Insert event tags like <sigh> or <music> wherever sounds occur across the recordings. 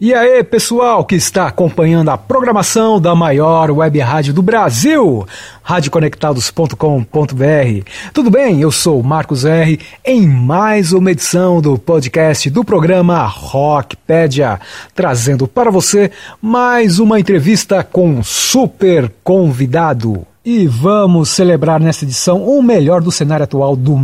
E aí, pessoal que está acompanhando a programação da maior web rádio do Brasil, radioconectados.com.br. Tudo bem? Eu sou Marcos R em mais uma edição do podcast do programa Rockpedia, trazendo para você mais uma entrevista com um super convidado. E vamos celebrar nesta edição o melhor do cenário atual do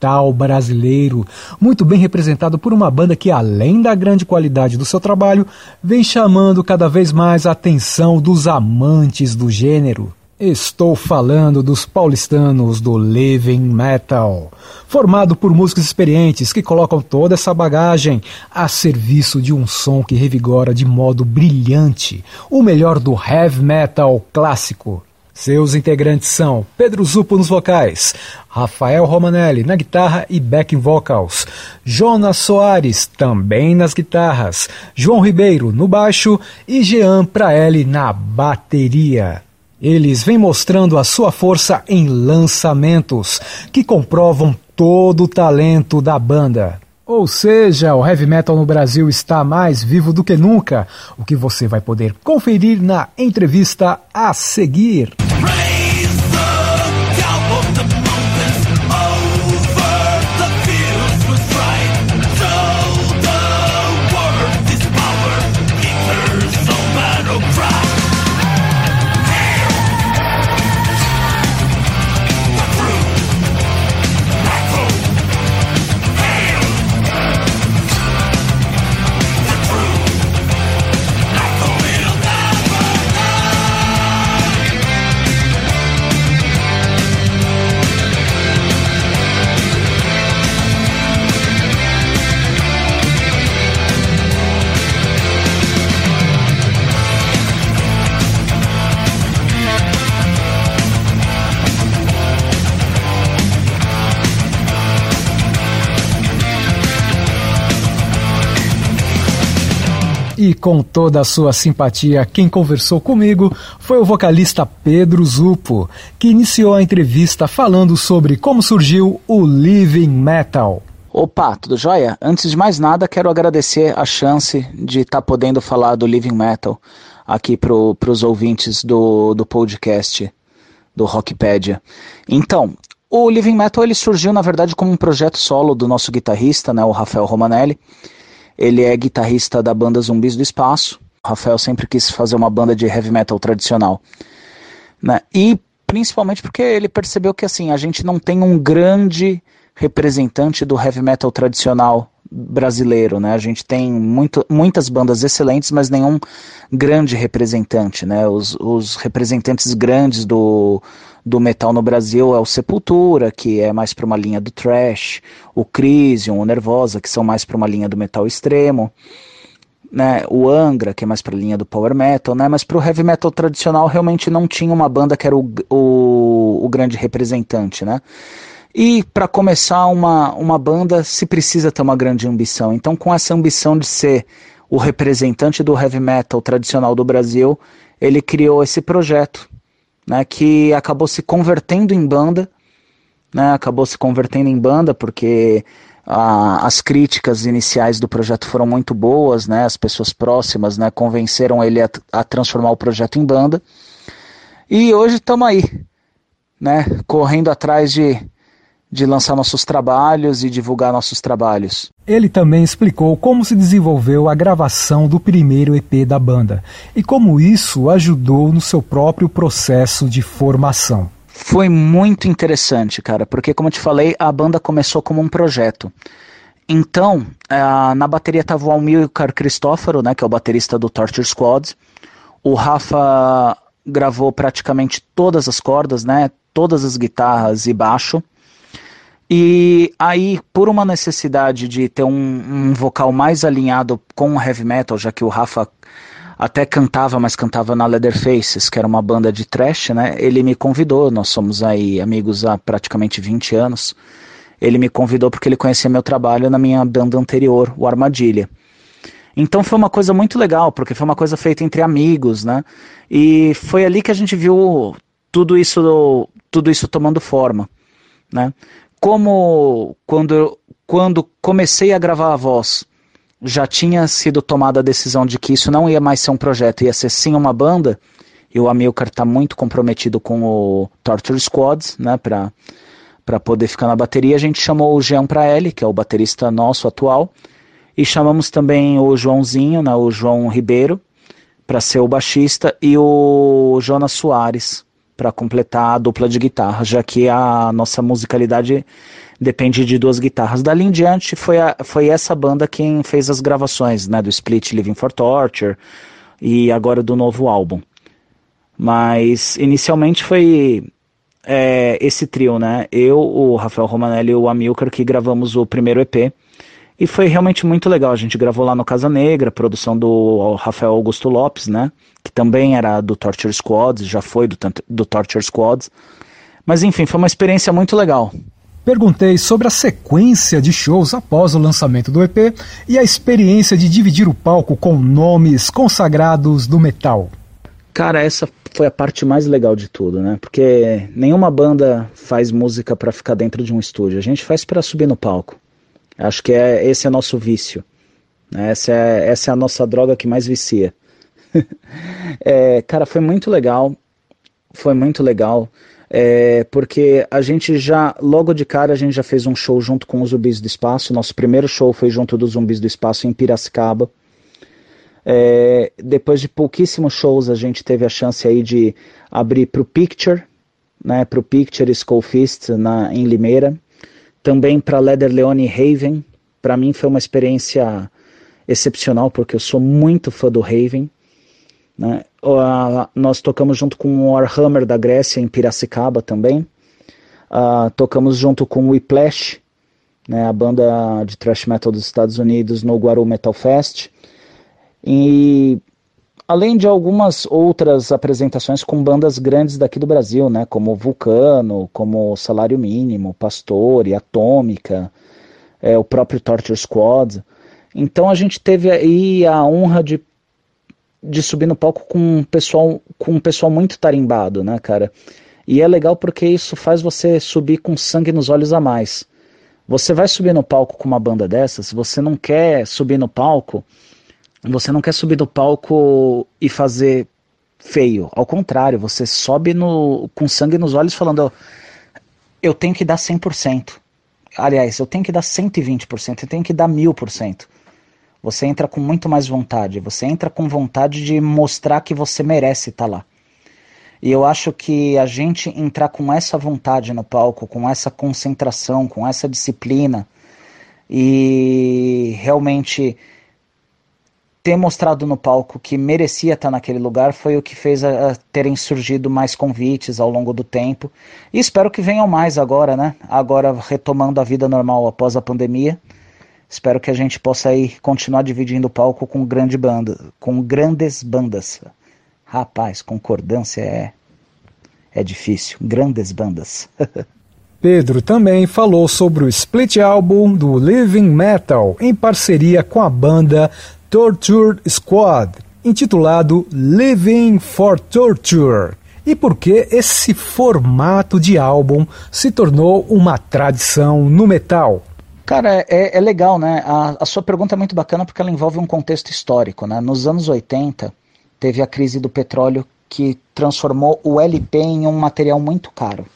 metal brasileiro, muito bem representado por uma banda que, além da grande qualidade do seu trabalho, vem chamando cada vez mais a atenção dos amantes do gênero. Estou falando dos paulistanos do Living Metal, formado por músicos experientes que colocam toda essa bagagem a serviço de um som que revigora de modo brilhante o melhor do heavy metal clássico. Seus integrantes são Pedro Zupo nos vocais, Rafael Romanelli na guitarra e backing vocals, Jonas Soares também nas guitarras, João Ribeiro no baixo e Jean Praeli na bateria. Eles vêm mostrando a sua força em lançamentos que comprovam todo o talento da banda. Ou seja, o heavy metal no Brasil está mais vivo do que nunca, o que você vai poder conferir na entrevista a seguir. Com toda a sua simpatia, quem conversou comigo foi o vocalista Pedro Zupo, que iniciou a entrevista falando sobre como surgiu o Living Metal. Opa, tudo jóia? Antes de mais nada, quero agradecer a chance de estar tá podendo falar do Living Metal aqui para os ouvintes do, do podcast do Rockpedia. Então, o Living Metal ele surgiu, na verdade, como um projeto solo do nosso guitarrista, né, o Rafael Romanelli. Ele é guitarrista da banda Zumbis do Espaço. O Rafael sempre quis fazer uma banda de heavy metal tradicional. Né? E principalmente porque ele percebeu que assim, a gente não tem um grande representante do heavy metal tradicional brasileiro, né? A gente tem muito, muitas bandas excelentes, mas nenhum grande representante, né? Os, os representantes grandes do, do metal no Brasil é o Sepultura, que é mais para uma linha do thrash, o Crisium, o Nervosa, que são mais para uma linha do metal extremo, né? O Angra, que é mais para a linha do power metal, né? Mas para o heavy metal tradicional realmente não tinha uma banda que era o, o, o grande representante, né? E para começar uma, uma banda se precisa ter uma grande ambição. Então, com essa ambição de ser o representante do heavy metal tradicional do Brasil, ele criou esse projeto né, que acabou se convertendo em banda, né, acabou se convertendo em banda porque a, as críticas iniciais do projeto foram muito boas, né, as pessoas próximas né, convenceram ele a, a transformar o projeto em banda. E hoje estamos aí, né, correndo atrás de de lançar nossos trabalhos e divulgar nossos trabalhos. Ele também explicou como se desenvolveu a gravação do primeiro EP da banda e como isso ajudou no seu próprio processo de formação. Foi muito interessante, cara, porque como eu te falei, a banda começou como um projeto. Então, uh, na bateria estava o Almilcar Cristófaro, né, que é o baterista do Torture Squad. O Rafa gravou praticamente todas as cordas, né, todas as guitarras e baixo. E aí, por uma necessidade de ter um, um, vocal mais alinhado com o heavy metal, já que o Rafa até cantava, mas cantava na Leatherfaces, que era uma banda de trash, né? Ele me convidou, nós somos aí amigos há praticamente 20 anos. Ele me convidou porque ele conhecia meu trabalho na minha banda anterior, o Armadilha. Então foi uma coisa muito legal, porque foi uma coisa feita entre amigos, né? E foi ali que a gente viu tudo isso, tudo isso tomando forma, né? Como quando, quando comecei a gravar a voz, já tinha sido tomada a decisão de que isso não ia mais ser um projeto, ia ser sim uma banda, e o Amilcar está muito comprometido com o Torture Squad, né, para para poder ficar na bateria, a gente chamou o Jean Praeli, que é o baterista nosso atual, e chamamos também o Joãozinho, né, o João Ribeiro, para ser o baixista, e o Jonas Soares, para completar a dupla de guitarra, já que a nossa musicalidade depende de duas guitarras. Dali em diante foi, a, foi essa banda quem fez as gravações, né, do split Living for Torture e agora do novo álbum. Mas inicialmente foi é, esse trio, né? Eu, o Rafael Romanelli e o Amilcar que gravamos o primeiro EP. E foi realmente muito legal. A gente gravou lá no Casa Negra, produção do Rafael Augusto Lopes, né? Que também era do Torture Squads, já foi do, do Torture Squads. Mas enfim, foi uma experiência muito legal. Perguntei sobre a sequência de shows após o lançamento do EP e a experiência de dividir o palco com nomes consagrados do metal. Cara, essa foi a parte mais legal de tudo, né? Porque nenhuma banda faz música para ficar dentro de um estúdio. A gente faz para subir no palco. Acho que é, esse é nosso vício. Né? Essa é, essa é a nossa droga que mais vicia. <laughs> é, cara, foi muito legal. Foi muito legal. É, porque a gente já, logo de cara, a gente já fez um show junto com os Zumbis do Espaço. Nosso primeiro show foi junto dos Zumbis do Espaço em Piracicaba. É, depois de pouquíssimos shows, a gente teve a chance aí de abrir para o Picture, né, para o Picture Skull Fist na, em Limeira também para Leather Leone Raven. Para mim foi uma experiência excepcional, porque eu sou muito fã do Raven. Né? Nós tocamos junto com o Warhammer da Grécia, em Piracicaba também. Uh, tocamos junto com o Whiplash, né, a banda de thrash metal dos Estados Unidos, no Guaru Metal Fest. E além de algumas outras apresentações com bandas grandes daqui do Brasil, né, como Vulcano, como Salário Mínimo, Pastor e Atômica, é, o próprio Torture Squad. Então a gente teve aí a honra de, de subir no palco com um pessoal com um pessoal muito tarimbado, né, cara? E é legal porque isso faz você subir com sangue nos olhos a mais. Você vai subir no palco com uma banda dessas, você não quer subir no palco você não quer subir no palco e fazer feio. Ao contrário, você sobe no, com sangue nos olhos falando: eu tenho que dar 100%. Aliás, eu tenho que dar 120%, eu tenho que dar 1000%. Você entra com muito mais vontade. Você entra com vontade de mostrar que você merece estar tá lá. E eu acho que a gente entrar com essa vontade no palco, com essa concentração, com essa disciplina e realmente ter mostrado no palco que merecia estar naquele lugar foi o que fez a, a, terem surgido mais convites ao longo do tempo. E espero que venham mais agora, né? Agora retomando a vida normal após a pandemia. Espero que a gente possa aí continuar dividindo o palco com grande banda, com grandes bandas. Rapaz, concordância é é difícil. Grandes bandas. <laughs> Pedro também falou sobre o split álbum do Living Metal em parceria com a banda Torture Squad, intitulado Living for Torture. E por que esse formato de álbum se tornou uma tradição no metal? Cara, é, é legal, né? A, a, sua pergunta é muito bacana porque ela envolve um contexto histórico, né? Nos anos 80, teve a crise do petróleo que transformou o LP em um material muito caro.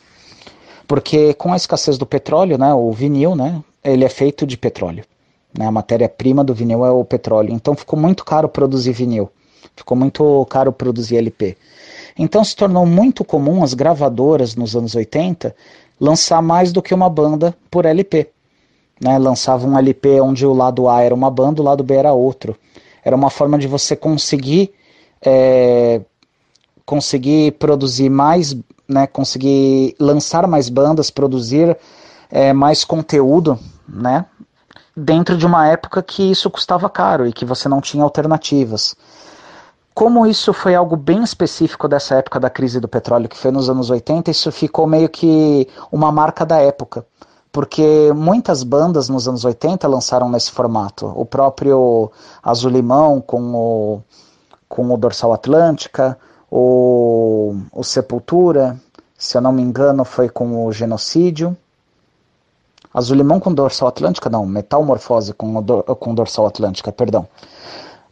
Porque com a escassez do petróleo, né, o vinil, né, ele é feito de petróleo. Né? A matéria-prima do vinil é o petróleo. Então ficou muito caro produzir vinil. Ficou muito caro produzir LP. Então se tornou muito comum as gravadoras nos anos 80 lançar mais do que uma banda por LP. Né? Lançava um LP onde o lado A era uma banda, o lado B era outro. Era uma forma de você conseguir é, conseguir produzir mais, né, conseguir lançar mais bandas, produzir é, mais conteúdo, né, dentro de uma época que isso custava caro e que você não tinha alternativas. Como isso foi algo bem específico dessa época da crise do petróleo, que foi nos anos 80, isso ficou meio que uma marca da época. Porque muitas bandas nos anos 80 lançaram nesse formato. O próprio Azul Limão com o, com o Dorsal Atlântica, o, o Sepultura, se eu não me engano, foi com o Genocídio Azul limão com dorsal atlântica, não, metalmorfose com, com dorsal atlântica, perdão.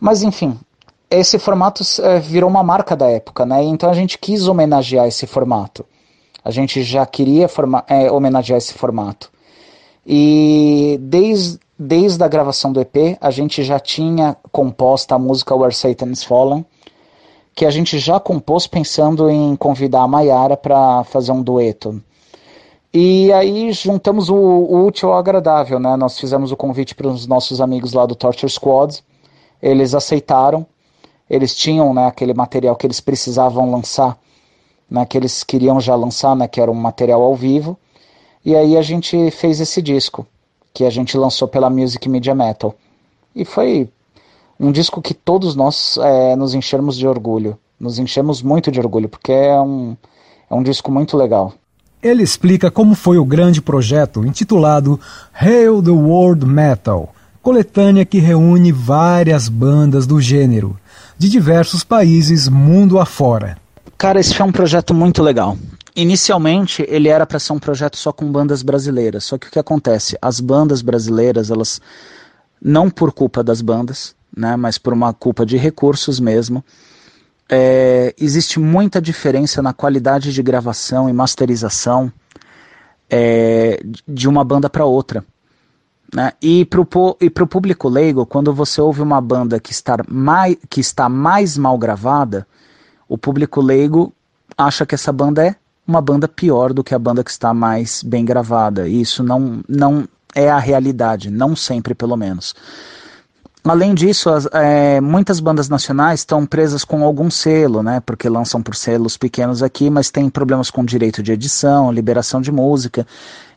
Mas enfim, esse formato é, virou uma marca da época, né? Então a gente quis homenagear esse formato. A gente já queria é, homenagear esse formato. E desde, desde a gravação do EP, a gente já tinha composta a música Where Satan's Fallen, que a gente já compôs pensando em convidar a Mayara para fazer um dueto. E aí juntamos o, o, útil ao agradável, né? Nós fizemos o convite para os nossos amigos lá do Torture Squad, eles aceitaram, eles tinham né, aquele material que eles precisavam lançar, né, que eles queriam já lançar, né, que era um material ao vivo, e aí a gente fez esse disco, que a gente lançou pela Music Media Metal. E foi um disco que todos nós é, nos enchemos de orgulho. Nos enchemos muito de orgulho, porque é um, é um disco muito legal. Ele explica como foi o grande projeto intitulado Hail the World Metal, coletânea que reúne várias bandas do gênero, de diversos países mundo afora. Cara, esse foi um projeto muito legal. Inicialmente, ele era para ser um projeto só com bandas brasileiras. Só que o que acontece? As bandas brasileiras, elas, não por culpa das bandas, né, mas por uma culpa de recursos mesmo. É, existe muita diferença na qualidade de gravação e masterização é, de uma banda para outra. Né? E para o público leigo, quando você ouve uma banda que está, mais, que está mais mal gravada, o público leigo acha que essa banda é uma banda pior do que a banda que está mais bem gravada. E isso não, não é a realidade, não sempre pelo menos. Além disso, as, é, muitas bandas nacionais estão presas com algum selo, né? Porque lançam por selos pequenos aqui, mas tem problemas com direito de edição, liberação de música.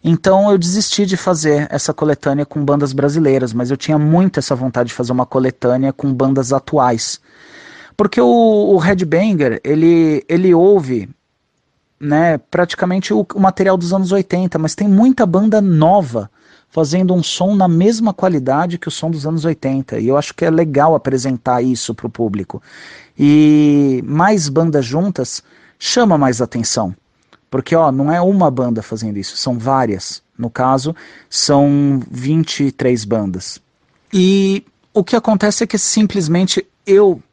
Então eu desisti de fazer essa coletânea com bandas brasileiras, mas eu tinha muito essa vontade de fazer uma coletânea com bandas atuais. Porque o, o Headbanger, ele, ele ouve né, praticamente o, o material dos anos 80, mas tem muita banda nova fazendo um som na mesma qualidade que o som dos anos 80. E eu acho que é legal apresentar isso para o público. E mais bandas juntas chama mais atenção. Porque ó, não é uma banda fazendo isso, são várias. No caso, são 23 bandas. E o que acontece é que simplesmente eu,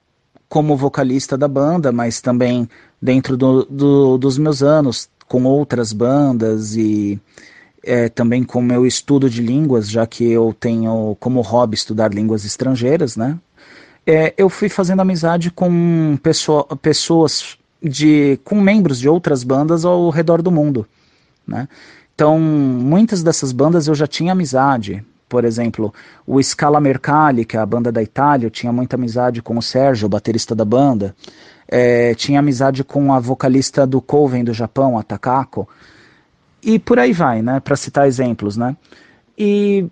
como vocalista da banda, mas também dentro do, do, dos meus anos, com outras bandas e é, também com meu estudo de línguas, já que eu tenho como hobby estudar línguas estrangeiras, né? É, eu fui fazendo amizade com pessoa, pessoas de com membros de outras bandas ao redor do mundo, né? Então, muitas dessas bandas eu já tinha amizade. Por exemplo, o Scala Mercalli, que é a banda da Itália, eu tinha muita amizade com o Sérgio, o baterista da banda. É, tinha amizade com a vocalista do Coven do Japão, a Takako. E por aí vai, né? Para citar exemplos, né? E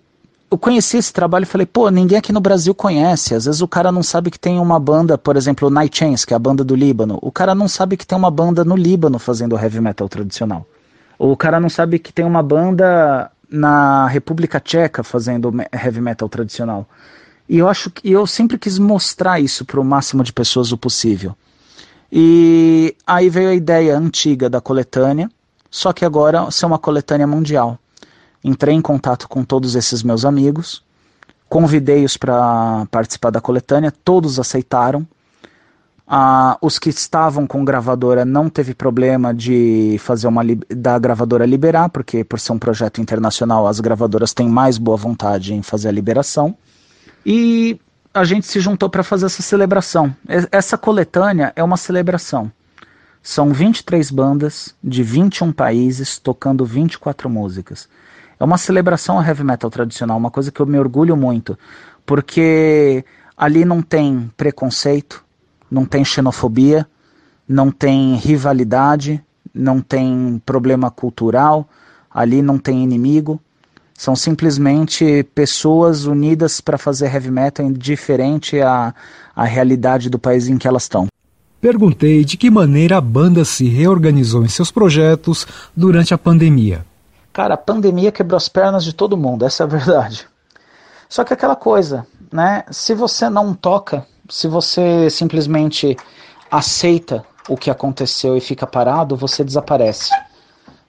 eu conheci esse trabalho e falei, pô, ninguém aqui no Brasil conhece. Às vezes o cara não sabe que tem uma banda, por exemplo, Night Chains, que é a banda do Líbano. O cara não sabe que tem uma banda no Líbano fazendo heavy metal tradicional. Ou o cara não sabe que tem uma banda na República Tcheca fazendo heavy metal tradicional. E eu acho que eu sempre quis mostrar isso para o máximo de pessoas o possível. E aí veio a ideia antiga da coletânea, só que agora ser uma coletânea mundial. Entrei em contato com todos esses meus amigos, convidei-os para participar da coletânea, todos aceitaram. Ah, os que estavam com gravadora não teve problema de fazer uma da gravadora liberar, porque por ser um projeto internacional as gravadoras têm mais boa vontade em fazer a liberação. E a gente se juntou para fazer essa celebração. Essa coletânea é uma celebração. São 23 bandas de 21 países tocando 24 músicas. É uma celebração ao heavy metal tradicional, uma coisa que eu me orgulho muito, porque ali não tem preconceito, não tem xenofobia, não tem rivalidade, não tem problema cultural, ali não tem inimigo. São simplesmente pessoas unidas para fazer heavy metal indiferente à, à realidade do país em que elas estão. Perguntei de que maneira a banda se reorganizou em seus projetos durante a pandemia. Cara, a pandemia quebrou as pernas de todo mundo, essa é a verdade. Só que aquela coisa, né? Se você não toca, se você simplesmente aceita o que aconteceu e fica parado, você desaparece.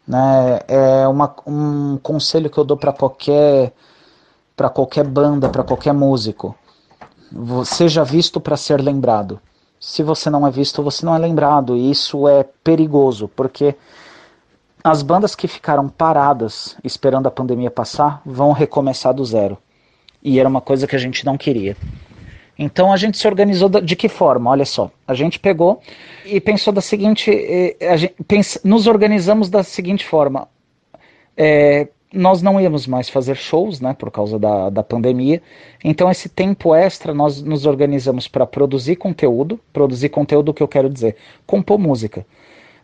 Né? É uma, um conselho que eu dou para qualquer para qualquer banda, para qualquer músico. Seja visto para ser lembrado. Se você não é visto, você não é lembrado. E isso é perigoso, porque as bandas que ficaram paradas esperando a pandemia passar vão recomeçar do zero. E era uma coisa que a gente não queria. Então a gente se organizou de que forma? Olha só, a gente pegou e pensou da seguinte, a gente, pensa, nos organizamos da seguinte forma. É, nós não íamos mais fazer shows, né, por causa da, da pandemia. Então esse tempo extra nós nos organizamos para produzir conteúdo, produzir conteúdo que eu quero dizer, compor música.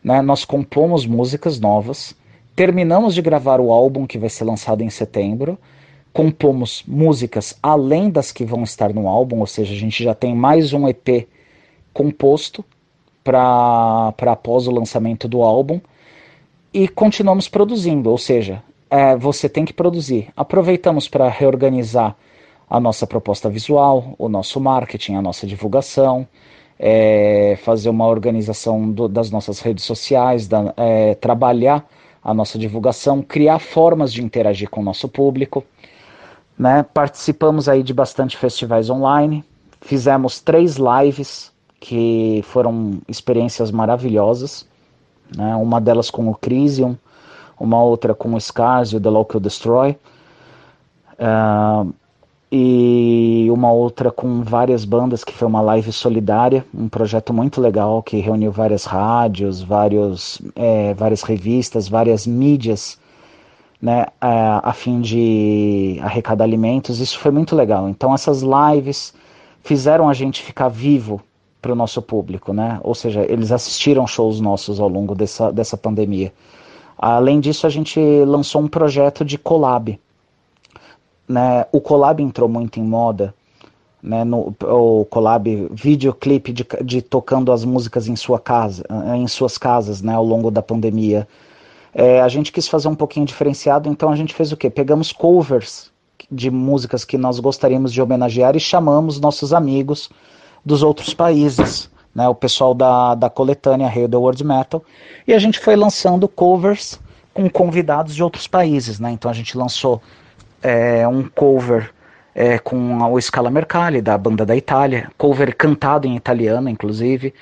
Né? Nós compomos músicas novas, terminamos de gravar o álbum que vai ser lançado em setembro, compomos músicas além das que vão estar no álbum, ou seja, a gente já tem mais um EP composto para após o lançamento do álbum e continuamos produzindo, ou seja, é, você tem que produzir. Aproveitamos para reorganizar a nossa proposta visual, o nosso marketing, a nossa divulgação, é, fazer uma organização do, das nossas redes sociais, da, é, trabalhar a nossa divulgação, criar formas de interagir com o nosso público. Né? Participamos aí de bastante festivais online, fizemos três lives que foram experiências maravilhosas, né? uma delas com o Crisium, uma outra com o Scars e o The Local Destroy. Uh, e uma outra com várias bandas, que foi uma live solidária, um projeto muito legal que reuniu várias rádios, vários, é, várias revistas, várias mídias, né, a, a fim de arrecadar alimentos. Isso foi muito legal. Então essas lives fizeram a gente ficar vivo para o nosso público, né? Ou seja, eles assistiram shows nossos ao longo dessa, dessa pandemia. Além disso, a gente lançou um projeto de collab né, o collab entrou muito em moda, né, no, o collab videoclipe de, de tocando as músicas em sua casa, em suas casas, né, ao longo da pandemia. É, a gente quis fazer um pouquinho diferenciado, então a gente fez o quê? Pegamos covers de músicas que nós gostaríamos de homenagear e chamamos nossos amigos dos outros países, né, o pessoal da, da coletânea Hail the World Metal, e a gente foi lançando covers com convidados de outros países, né, então a gente lançou é, um cover é, com o Scala Mercalli, da banda da Itália, cover cantado em italiano, inclusive,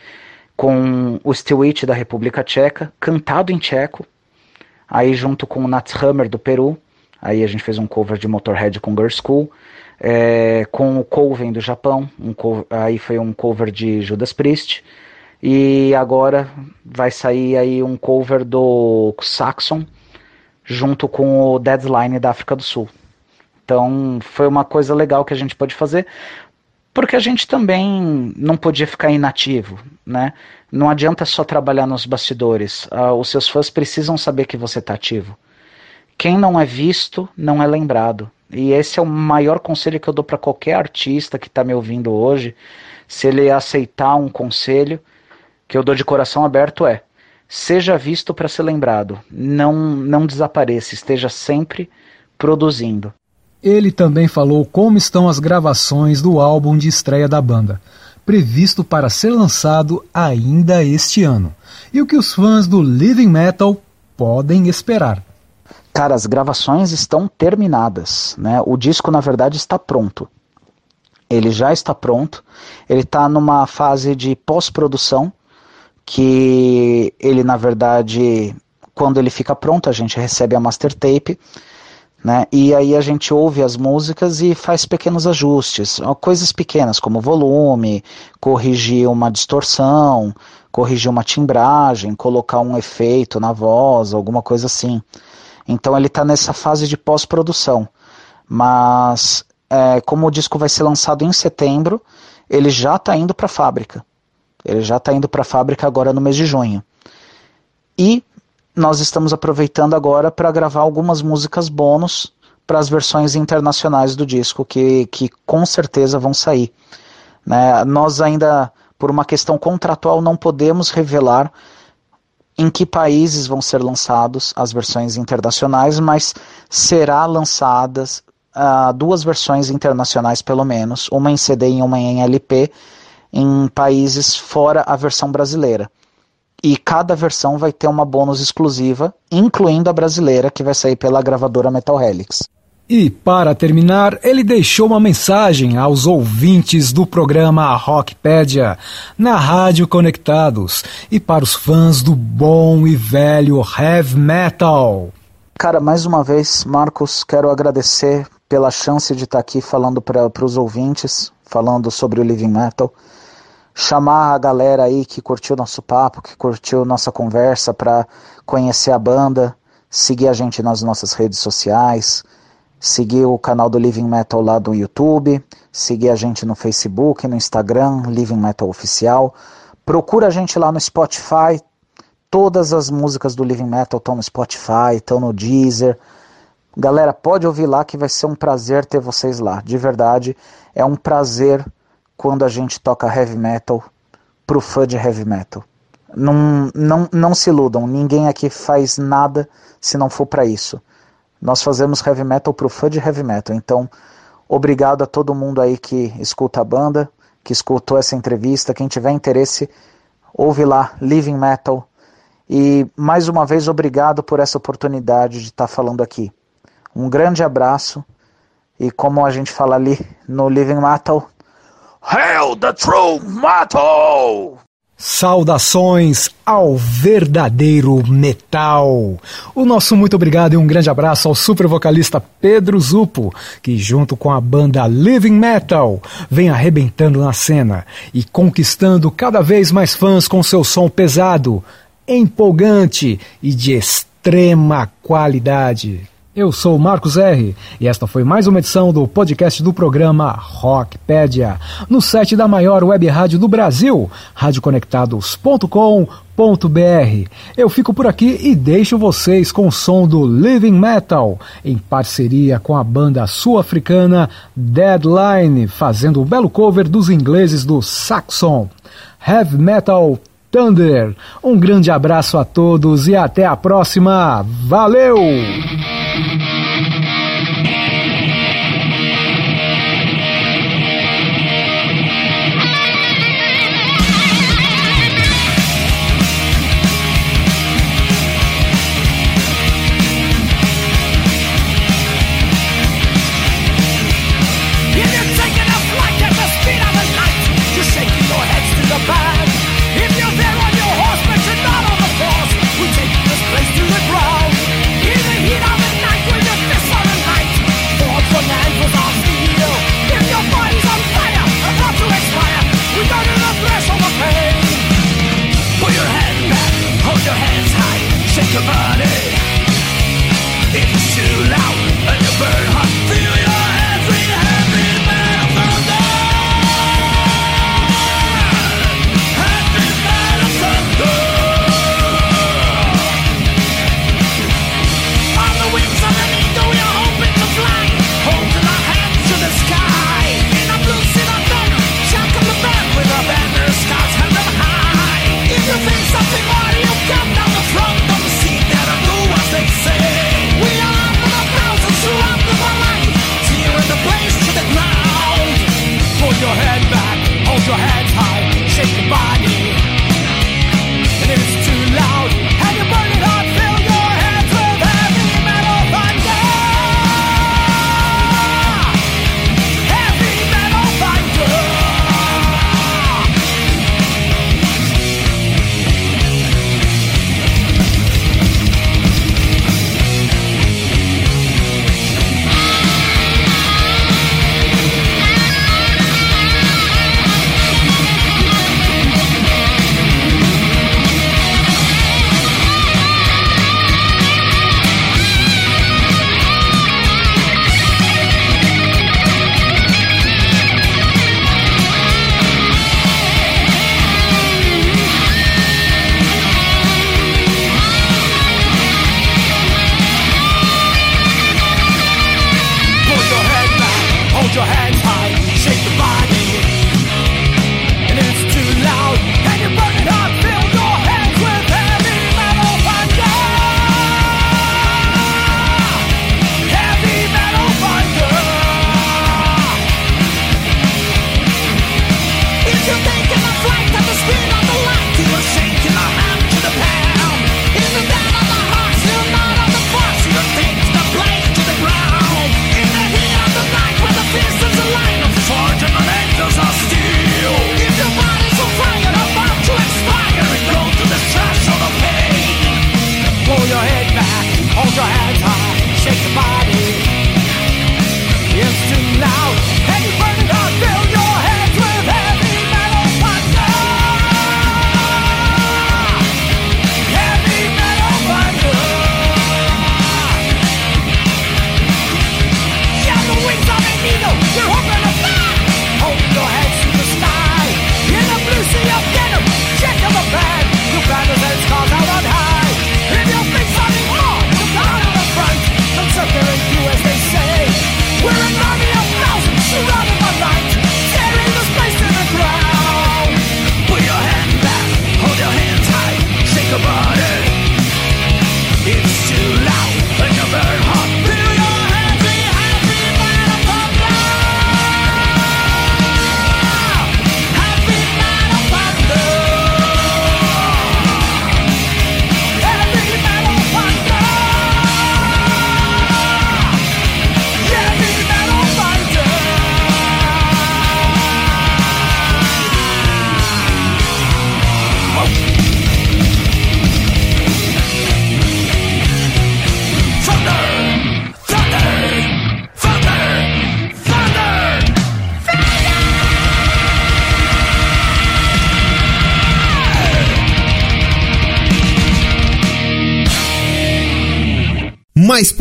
com o Still It da República Tcheca, cantado em tcheco, aí junto com o Nats Hammer do Peru, aí a gente fez um cover de Motorhead com Girl School, é, com o Coven do Japão, um aí foi um cover de Judas Priest, e agora vai sair aí um cover do Saxon, junto com o Deadline da África do Sul. Então foi uma coisa legal que a gente pôde fazer, porque a gente também não podia ficar inativo, né? Não adianta só trabalhar nos bastidores. Uh, os seus fãs precisam saber que você está ativo. Quem não é visto não é lembrado. E esse é o maior conselho que eu dou para qualquer artista que está me ouvindo hoje. Se ele aceitar um conselho que eu dou de coração aberto é: seja visto para ser lembrado. Não não desapareça, esteja sempre produzindo. Ele também falou como estão as gravações do álbum de estreia da banda, previsto para ser lançado ainda este ano, e o que os fãs do Living Metal podem esperar. Cara, as gravações estão terminadas, né? O disco na verdade está pronto. Ele já está pronto. Ele está numa fase de pós-produção que ele na verdade quando ele fica pronto a gente recebe a master tape né? E aí a gente ouve as músicas e faz pequenos ajustes, coisas pequenas como volume, corrigir uma distorção, corrigir uma timbragem, colocar um efeito na voz, alguma coisa assim. Então ele está nessa fase de pós-produção. Mas é, como o disco vai ser lançado em setembro, ele já está indo para a fábrica. Ele já está indo para a fábrica agora no mês de junho. E nós estamos aproveitando agora para gravar algumas músicas bônus para as versões internacionais do disco, que, que com certeza vão sair. Né? Nós ainda, por uma questão contratual, não podemos revelar em que países vão ser lançados as versões internacionais, mas será lançadas uh, duas versões internacionais pelo menos, uma em CD e uma em LP, em países fora a versão brasileira. e cada versão vai ter uma bônus exclusiva, incluindo a brasileira que vai sair pela gravadora Metal Helix. E para terminar, ele deixou uma mensagem aos ouvintes do programa Rockpedia na Rádio Conectados e para os fãs do bom e velho heavy metal. Cara, mais uma vez, Marcos, quero agradecer pela chance de estar aqui falando para os ouvintes, falando sobre o Living Metal. Chamar a galera aí que curtiu nosso papo, que curtiu nossa conversa para conhecer a banda, seguir a gente nas nossas redes sociais seguir o canal do Living Metal lá do YouTube, seguir a gente no Facebook, no Instagram, Living Metal Oficial. Procura a gente lá no Spotify. Todas as músicas do Living Metal estão no Spotify, estão no Deezer. Galera, pode ouvir lá que vai ser um prazer ter vocês lá. De verdade, é um prazer quando a gente toca heavy metal pro fã de heavy metal. Não, não, não se iludam, ninguém aqui faz nada se não for para isso. Nós fazemos heavy metal pro fã de heavy metal. Então, obrigado a todo mundo aí que escuta a banda, que escutou essa entrevista. Quem tiver interesse, ouve lá, Living Metal. E mais uma vez, obrigado por essa oportunidade de estar falando aqui. Um grande abraço. E como a gente fala ali no Living Metal, Hail the True Metal! Saudações ao verdadeiro metal. O nosso muito obrigado e um grande abraço ao super vocalista Pedro Zupo, que junto com a banda Living Metal vem arrebentando na cena e conquistando cada vez mais fãs com seu som pesado, empolgante e de extrema qualidade. Eu sou Marcos R e esta foi mais uma edição do podcast do programa Rockpedia, no site da maior web rádio do Brasil, radioconectados.com.br. Eu fico por aqui e deixo vocês com o som do Living Metal, em parceria com a banda sul-africana Deadline, fazendo o belo cover dos ingleses do Saxon. Heavy Metal Thunder. Um grande abraço a todos e até a próxima. Valeu!